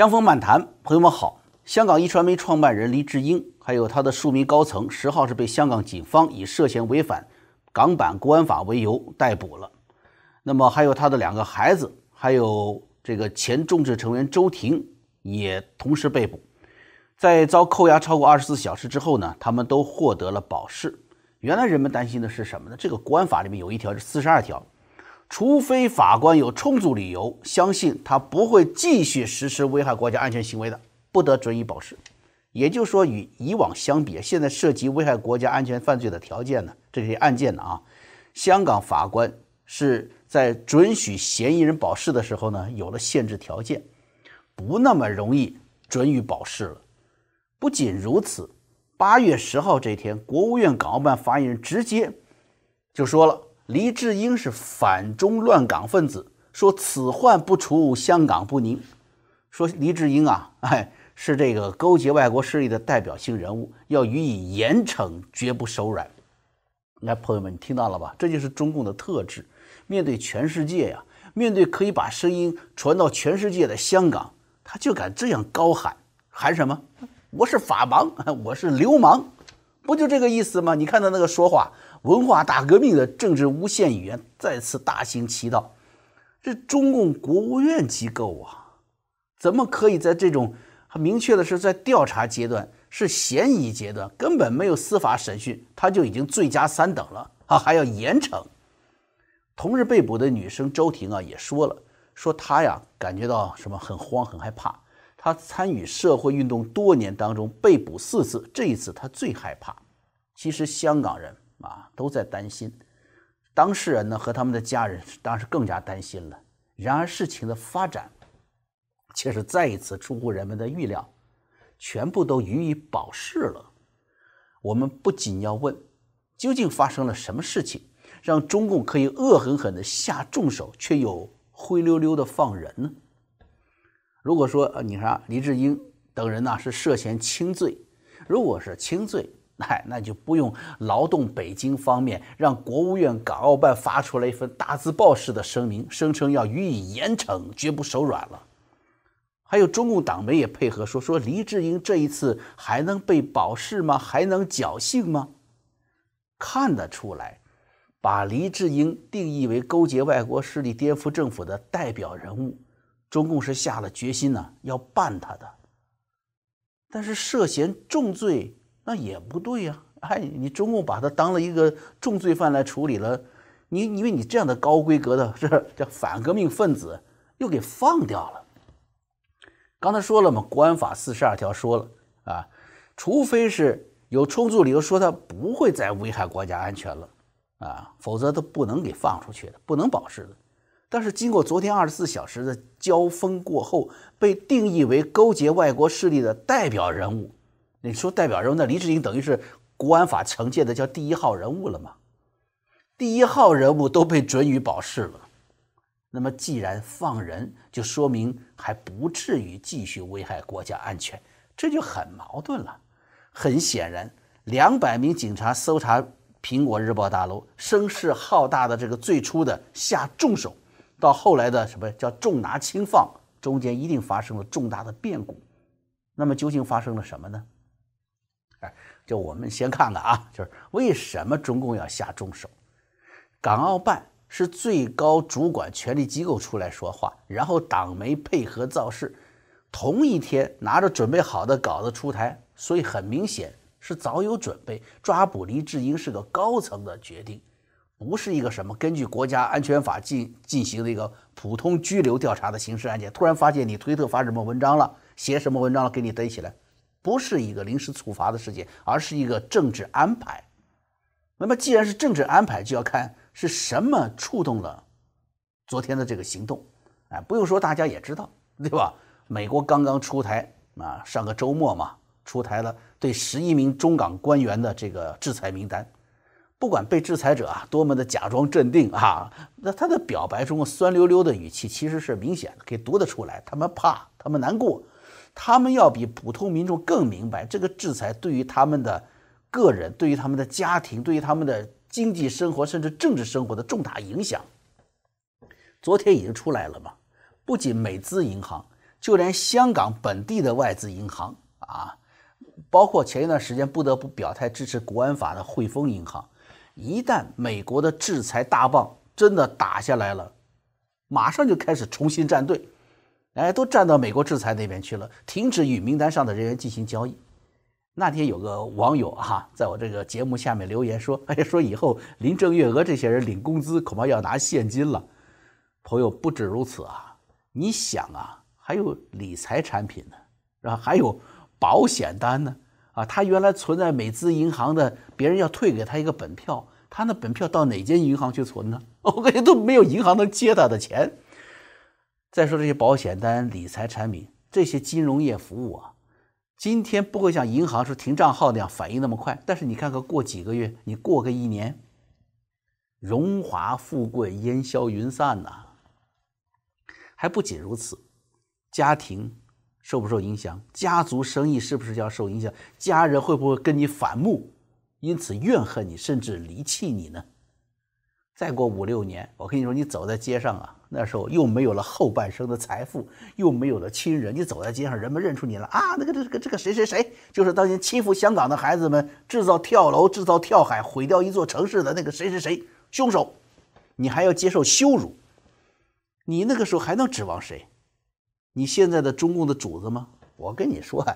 江峰漫谈，朋友们好。香港一传媒创办人黎智英，还有他的数名高层，十号是被香港警方以涉嫌违反港版国安法为由逮捕了。那么还有他的两个孩子，还有这个前众志成员周婷也同时被捕。在遭扣押超过二十四小时之后呢，他们都获得了保释。原来人们担心的是什么呢？这个国安法里面有一条是四十二条。除非法官有充足理由相信他不会继续实施危害国家安全行为的，不得准予保释。也就是说，与以往相比，现在涉及危害国家安全犯罪的条件呢，这些案件呢啊，香港法官是在准许嫌疑人保释的时候呢，有了限制条件，不那么容易准予保释了。不仅如此，八月十号这天，国务院港澳办发言人直接就说了。黎智英是反中乱港分子，说此患不除，香港不宁。说黎智英啊，哎，是这个勾结外国势力的代表性人物，要予以严惩，绝不手软。来，朋友们，你听到了吧？这就是中共的特质。面对全世界呀，面对可以把声音传到全世界的香港，他就敢这样高喊，喊什么？我是法盲，我是流氓，不就这个意思吗？你看他那个说话。文化大革命的政治无限语言再次大行其道，这中共国务院机构啊，怎么可以在这种很明确的是在调查阶段、是嫌疑阶段，根本没有司法审讯，他就已经罪加三等了啊，还要严惩？同日被捕的女生周婷啊，也说了，说她呀感觉到什么很慌、很害怕。他参与社会运动多年当中被捕四次，这一次他最害怕。其实香港人。啊，都在担心，当事人呢和他们的家人当时更加担心了。然而事情的发展却是再一次出乎人们的预料，全部都予以保释了。我们不仅要问，究竟发生了什么事情，让中共可以恶狠狠地下重手，却又灰溜溜地放人呢？如果说，你看黎智英等人呢是涉嫌轻罪，如果是轻罪。哎，那就不用劳动北京方面让国务院港澳办发出来一份大字报式的声明，声称要予以严惩，绝不手软了。还有中共党媒也配合说，说黎智英这一次还能被保释吗？还能侥幸吗？看得出来，把黎智英定义为勾结外国势力、颠覆政府的代表人物，中共是下了决心呢，要办他的。但是涉嫌重罪。那也不对呀！哎，你中共把他当了一个重罪犯来处理了，你因为你这样的高规格的是叫反革命分子，又给放掉了。刚才说了嘛，国安法四十二条说了啊，除非是有充足理由说他不会再危害国家安全了啊，否则都不能给放出去的，不能保释的。但是经过昨天二十四小时的交锋过后，被定义为勾结外国势力的代表人物。你说代表人物，那黎智英等于是国安法惩戒的叫第一号人物了吗？第一号人物都被准予保释了，那么既然放人，就说明还不至于继续危害国家安全，这就很矛盾了。很显然，两百名警察搜查苹果日报大楼，声势浩大的这个最初的下重手，到后来的什么叫重拿轻放，中间一定发生了重大的变故。那么究竟发生了什么呢？哎，就我们先看看啊，就是为什么中共要下重手？港澳办是最高主管权力机构出来说话，然后党媒配合造势，同一天拿着准备好的稿子出台，所以很明显是早有准备。抓捕黎智英是个高层的决定，不是一个什么根据国家安全法进进行的一个普通拘留调查的刑事案件。突然发现你推特发什么文章了，写什么文章了，给你逮起来。不是一个临时处罚的事件，而是一个政治安排。那么，既然是政治安排，就要看是什么触动了昨天的这个行动。哎，不用说，大家也知道，对吧？美国刚刚出台啊，上个周末嘛，出台了对十一名中港官员的这个制裁名单。不管被制裁者啊多么的假装镇定啊，那他的表白中酸溜溜的语气其实是明显的，可以读得出来，他们怕，他们难过。他们要比普通民众更明白这个制裁对于他们的个人、对于他们的家庭、对于他们的经济生活甚至政治生活的重大影响。昨天已经出来了嘛？不仅美资银行，就连香港本地的外资银行啊，包括前一段时间不得不表态支持国安法的汇丰银行，一旦美国的制裁大棒真的打下来了，马上就开始重新站队，哎，都站到美国制裁那边去了，停止与名单上的人员进行交易。那天有个网友哈，在我这个节目下面留言说：“ 哎，说以后林郑月娥这些人领工资恐怕要拿现金了。”朋友不止如此啊，你想啊。还有理财产品呢，然后？还有保险单呢，啊他原来存在美资银行的，别人要退给他一个本票，他那本票到哪间银行去存呢？我感觉都没有银行能接他的钱。再说这些保险单、理财产品，这些金融业服务啊，今天不会像银行说停账号那样反应那么快，但是你看看过几个月，你过个一年，荣华富贵烟消云散呐。还不仅如此。家庭受不受影响？家族生意是不是要受影响？家人会不会跟你反目，因此怨恨你，甚至离弃你呢？再过五六年，我跟你说，你走在街上啊，那时候又没有了后半生的财富，又没有了亲人，你走在街上，人们认出你了啊！那个这个这个谁谁谁，就是当年欺负香港的孩子们，制造跳楼、制造跳海、毁掉一座城市的那个谁谁谁，凶手，你还要接受羞辱，你那个时候还能指望谁？你现在的中共的主子吗？我跟你说，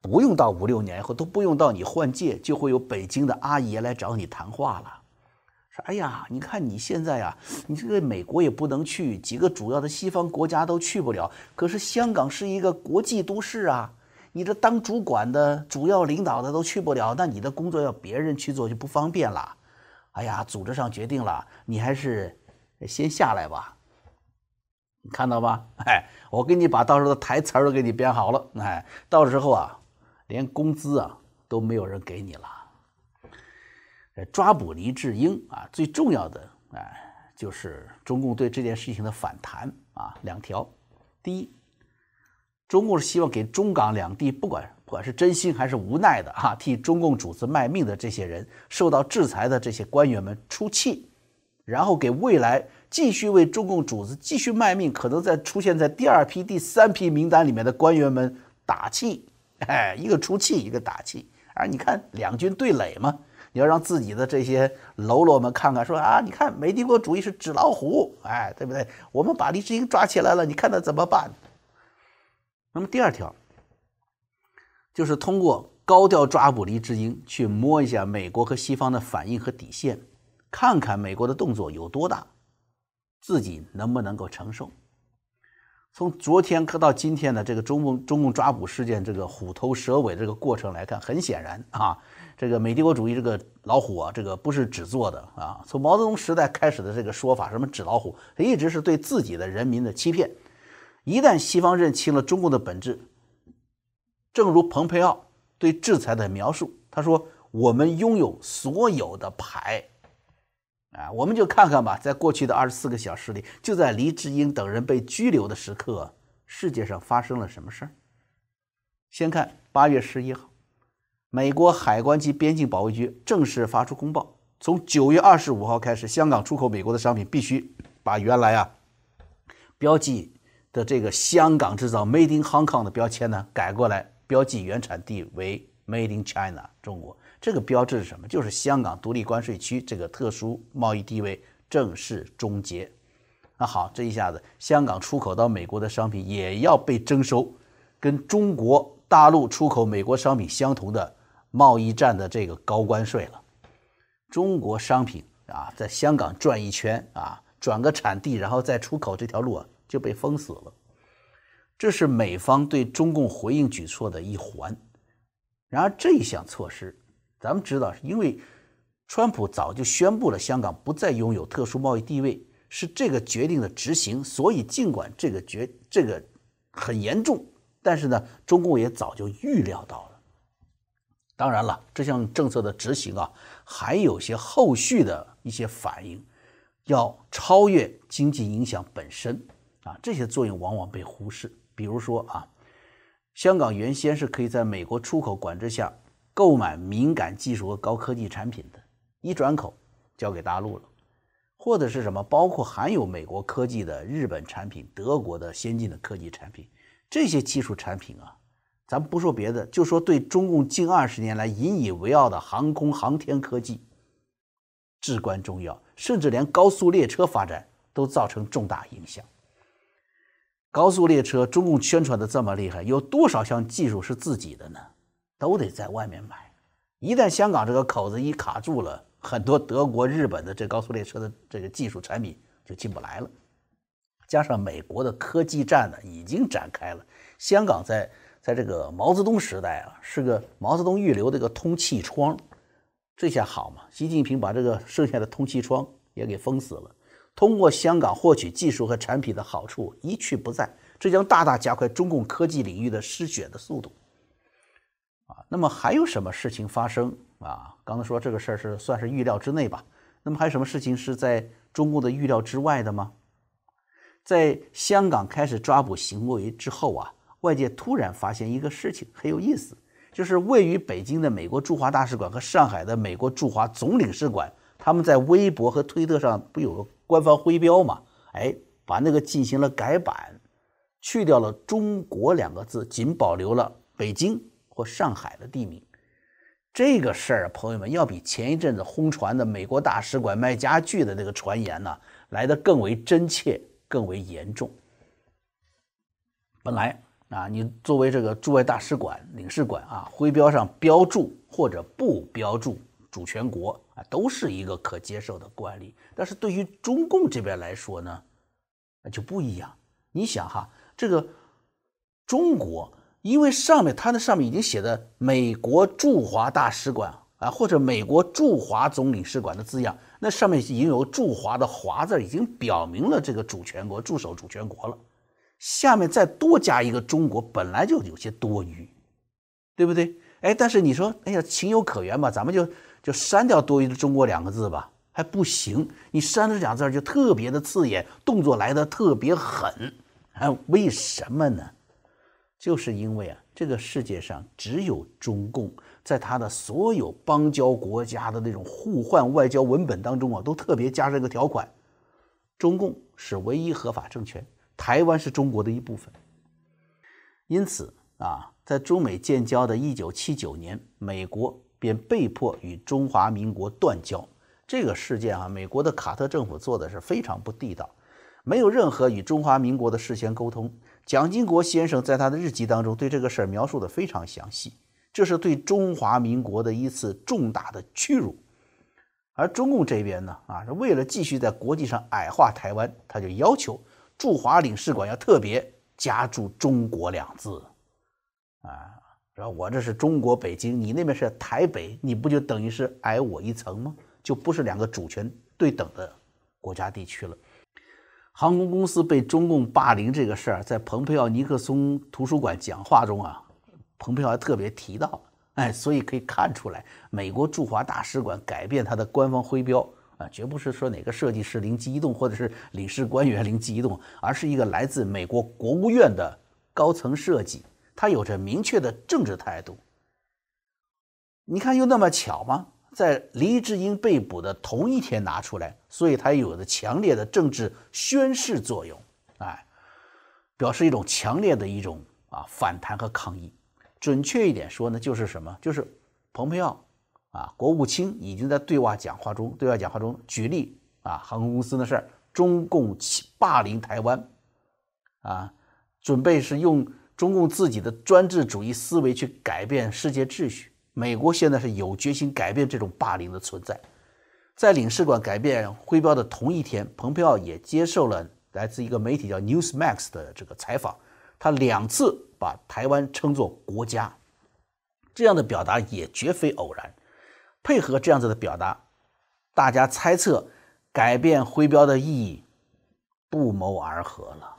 不用到五六年以后，都不用到你换届，就会有北京的阿爷来找你谈话了。说，哎呀，你看你现在呀，你这个美国也不能去，几个主要的西方国家都去不了。可是香港是一个国际都市啊，你这当主管的、主要领导的都去不了，那你的工作要别人去做就不方便了。哎呀，组织上决定了，你还是先下来吧。看到吧？哎，我给你把到时候的台词都给你编好了。哎，到时候啊，连工资啊都没有人给你了。抓捕黎智英啊，最重要的哎，就是中共对这件事情的反弹啊，两条。第一，中共是希望给中港两地，不管不管是真心还是无奈的哈，替中共主子卖命的这些人，受到制裁的这些官员们出气，然后给未来。继续为中共主子继续卖命，可能在出现在第二批、第三批名单里面的官员们打气，哎，一个出气，一个打气。而你看两军对垒嘛，你要让自己的这些喽啰们看看，说啊，你看美帝国主义是纸老虎，哎，对不对？我们把李志英抓起来了，你看他怎么办？那么第二条，就是通过高调抓捕黎智英，去摸一下美国和西方的反应和底线，看看美国的动作有多大。自己能不能够承受？从昨天到今天的这个中共中共抓捕事件，这个虎头蛇尾这个过程来看，很显然啊，这个美帝国主义这个老虎啊，这个不是纸做的啊。从毛泽东时代开始的这个说法，什么纸老虎，它一直是对自己的人民的欺骗。一旦西方认清了中共的本质，正如蓬佩奥对制裁的描述，他说：“我们拥有所有的牌。”啊，我们就看看吧，在过去的二十四个小时里，就在黎智英等人被拘留的时刻，世界上发生了什么事儿？先看八月十一号，美国海关及边境保卫局正式发出公报：从九月二十五号开始，香港出口美国的商品必须把原来啊标记的这个“香港制造 ”（Made in Hong Kong） 的标签呢改过来，标记原产地为 “Made in China”（ 中国）。这个标志是什么？就是香港独立关税区这个特殊贸易地位正式终结。那好，这一下子，香港出口到美国的商品也要被征收跟中国大陆出口美国商品相同的贸易战的这个高关税了。中国商品啊，在香港转一圈啊，转个产地，然后再出口这条路啊，就被封死了。这是美方对中共回应举措的一环。然而，这一项措施。咱们知道，因为川普早就宣布了香港不再拥有特殊贸易地位，是这个决定的执行。所以，尽管这个决这个很严重，但是呢，中共也早就预料到了。当然了，这项政策的执行啊，还有些后续的一些反应，要超越经济影响本身啊，这些作用往往被忽视。比如说啊，香港原先是可以在美国出口管制下。购买敏感技术和高科技产品的，一转口交给大陆了，或者是什么，包括含有美国科技的日本产品、德国的先进的科技产品，这些技术产品啊，咱不说别的，就说对中共近二十年来引以为傲的航空航天科技至关重要，甚至连高速列车发展都造成重大影响。高速列车，中共宣传的这么厉害，有多少项技术是自己的呢？都得在外面买。一旦香港这个口子一卡住了，很多德国、日本的这高速列车的这个技术产品就进不来了。加上美国的科技战呢已经展开了，香港在在这个毛泽东时代啊是个毛泽东预留的一个通气窗，这下好嘛？习近平把这个剩下的通气窗也给封死了。通过香港获取技术和产品的好处一去不再，这将大大加快中共科技领域的失血的速度。啊，那么还有什么事情发生啊？刚才说这个事儿是算是预料之内吧？那么还有什么事情是在中共的预料之外的吗？在香港开始抓捕行为之后啊，外界突然发现一个事情很有意思，就是位于北京的美国驻华大使馆和上海的美国驻华总领事馆，他们在微博和推特上不有个官方徽标嘛？哎，把那个进行了改版，去掉了“中国”两个字，仅保留了北京或上海的地名。这个事儿，朋友们要比前一阵子轰传的美国大使馆卖家具的那个传言呢，来的更为真切。更为严重。本来啊，你作为这个驻外大使馆、领事馆啊，徽标上标注或者不标注主权国啊，都是一个可接受的惯例。但是对于中共这边来说呢，那就不一样。你想哈，这个中国，因为上面它那上面已经写的美国驻华大使馆啊，或者美国驻华总领事馆的字样。那上面已经有驻华的“华”字，已经表明了这个主权国驻守主权国了。下面再多加一个中国，本来就有些多余，对不对？哎，但是你说，哎呀，情有可原吧？咱们就就删掉多余的“中国”两个字吧？还不行，你删这两字就特别的刺眼，动作来的特别狠。哎，为什么呢？就是因为啊，这个世界上只有中共。在他的所有邦交国家的那种互换外交文本当中啊，都特别加上一个条款：中共是唯一合法政权，台湾是中国的一部分。因此啊，在中美建交的一九七九年，美国便被迫与中华民国断交。这个事件啊，美国的卡特政府做的是非常不地道，没有任何与中华民国的事先沟通。蒋经国先生在他的日记当中对这个事儿描述的非常详细。这是对中华民国的一次重大的屈辱，而中共这边呢，啊，为了继续在国际上矮化台湾，他就要求驻华领事馆要特别加注“中国”两字，啊，然后我这是中国北京，你那边是台北，你不就等于是矮我一层吗？就不是两个主权对等的国家地区了。航空公司被中共霸凌这个事儿，在蓬佩奥尼克松图书馆讲话中啊。蓬佩奥还特别提到，哎，所以可以看出来，美国驻华大使馆改变它的官方徽标啊，绝不是说哪个设计师灵机一动，或者是领事官员灵机一动，而是一个来自美国国务院的高层设计，它有着明确的政治态度。你看，又那么巧吗？在黎智英被捕的同一天拿出来，所以它有着强烈的政治宣示作用，哎，表示一种强烈的一种啊反弹和抗议。准确一点说呢，就是什么？就是蓬佩奥啊，国务卿已经在对外讲话中，对外讲话中举例啊，航空公司的事儿，中共霸凌台湾啊，准备是用中共自己的专制主义思维去改变世界秩序。美国现在是有决心改变这种霸凌的存在。在领事馆改变徽标的同一天，蓬佩奥也接受了来自一个媒体叫 Newsmax 的这个采访，他两次。把台湾称作国家，这样的表达也绝非偶然。配合这样子的表达，大家猜测改变徽标的意义不谋而合了。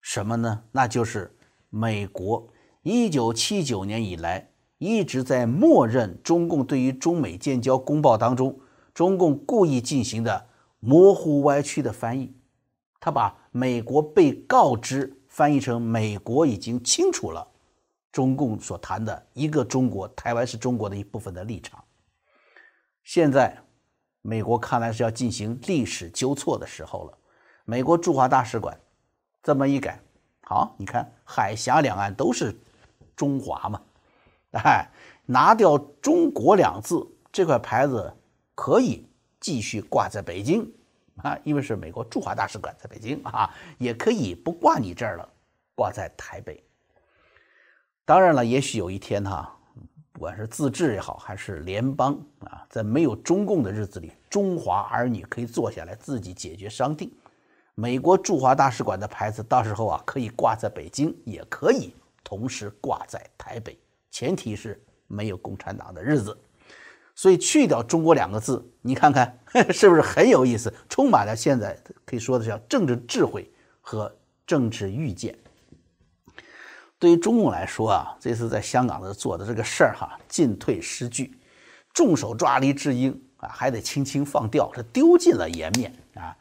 什么呢？那就是美国一九七九年以来一直在默认中共对于中美建交公报当中，中共故意进行的模糊歪曲的翻译。他把美国被告知。翻译成美国已经清楚了，中共所谈的一个中国，台湾是中国的一部分的立场。现在，美国看来是要进行历史纠错的时候了。美国驻华大使馆这么一改，好，你看海峡两岸都是中华嘛，哎，拿掉“中国”两字，这块牌子可以继续挂在北京啊，因为是美国驻华大使馆在北京啊，也可以不挂你这儿了，挂在台北。当然了，也许有一天哈，不管是自治也好，还是联邦啊，在没有中共的日子里，中华儿女可以坐下来自己解决商定。美国驻华大使馆的牌子到时候啊，可以挂在北京，也可以同时挂在台北，前提是没有共产党的日子。所以去掉“中国”两个字，你看看 是不是很有意思？充满了现在可以说的叫政治智慧和政治预见。对于中共来说啊，这次在香港的做的这个事儿哈，进退失据，重手抓黎智英啊，还得轻轻放掉，这丢尽了颜面啊。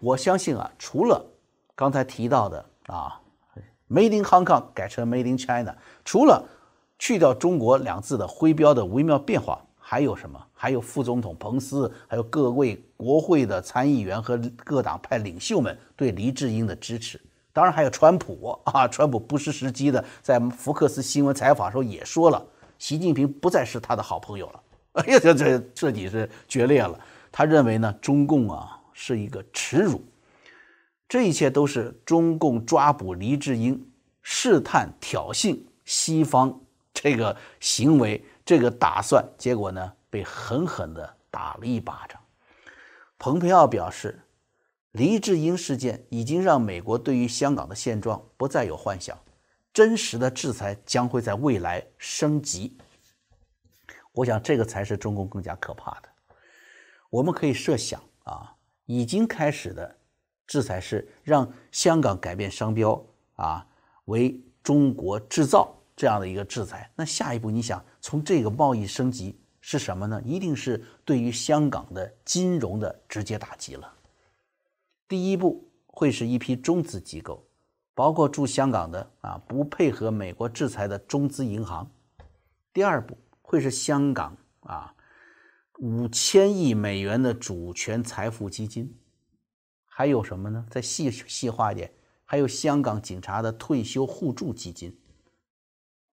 我相信啊，除了刚才提到的啊，Made in Hong Kong 改成 Made in China，除了去掉“中国”两字的徽标的微妙变化，还有什么？还有副总统彭斯，还有各位国会的参议员和各党派领袖们对黎智英的支持。当然还有川普啊，川普不失时机的在福克斯新闻采访时候也说了，习近平不再是他的好朋友了。哎呀，这这彻底是决裂了。他认为呢，中共啊是一个耻辱。这一切都是中共抓捕黎智英、试探挑衅西方这个行为、这个打算，结果呢被狠狠地打了一巴掌。蓬佩奥表示。黎智英事件已经让美国对于香港的现状不再有幻想，真实的制裁将会在未来升级。我想这个才是中共更加可怕的。我们可以设想啊，已经开始的制裁是让香港改变商标啊为中国制造这样的一个制裁。那下一步你想从这个贸易升级是什么呢？一定是对于香港的金融的直接打击了。第一步会是一批中资机构，包括驻香港的啊不配合美国制裁的中资银行。第二步会是香港啊五千亿美元的主权财富基金，还有什么呢？再细细化一点，还有香港警察的退休互助基金，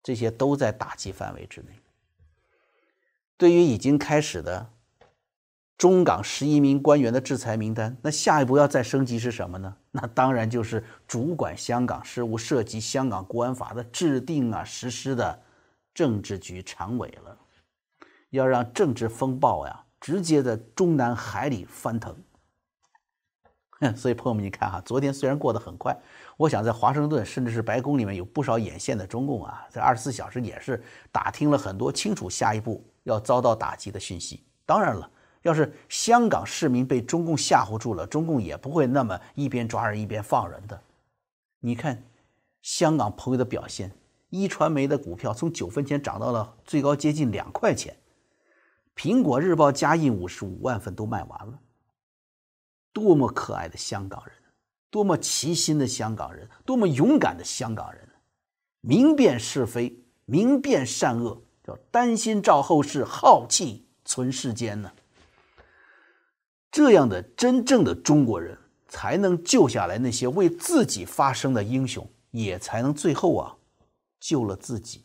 这些都在打击范围之内。对于已经开始的。中港十一名官员的制裁名单，那下一步要再升级是什么呢？那当然就是主管香港事务、涉及香港国安法的制定啊、实施的政治局常委了。要让政治风暴呀，直接在中南海里翻腾。所以朋友们，你看哈，昨天虽然过得很快，我想在华盛顿甚至是白宫里面有不少眼线的中共啊，在二十四小时也是打听了很多清楚下一步要遭到打击的讯息。当然了。要是香港市民被中共吓唬住了，中共也不会那么一边抓人一边放人的。你看，香港朋友的表现，一传媒的股票从九分钱涨到了最高接近两块钱，苹果日报加印五十五万份都卖完了。多么可爱的香港人，多么齐心的香港人，多么勇敢的香港人，明辨是非，明辨善恶，叫担心照后世，浩气存世间呢。这样的真正的中国人，才能救下来那些为自己发声的英雄，也才能最后啊救了自己。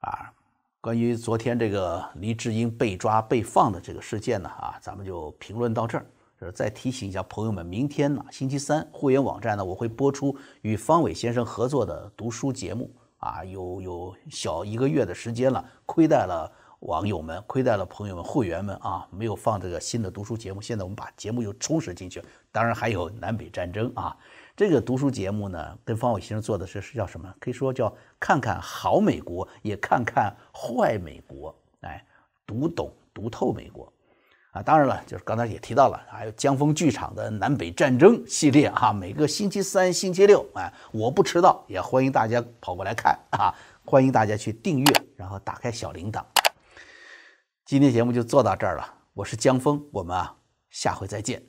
啊，关于昨天这个黎智英被抓被放的这个事件呢，啊，咱们就评论到这儿。再提醒一下朋友们，明天呢，星期三，会员网站呢，我会播出与方伟先生合作的读书节目。啊，有有小一个月的时间了，亏待了。网友们亏待了朋友们、会员们啊，没有放这个新的读书节目。现在我们把节目又充实进去，当然还有南北战争啊。这个读书节目呢，跟方伟先生做的是是叫什么？可以说叫看看好美国，也看看坏美国，哎，读懂、读透美国啊。当然了，就是刚才也提到了，还有江峰剧场的南北战争系列啊。每个星期三、星期六，哎，我不迟到，也欢迎大家跑过来看啊。欢迎大家去订阅，然后打开小铃铛。今天节目就做到这儿了，我是江峰，我们啊下回再见。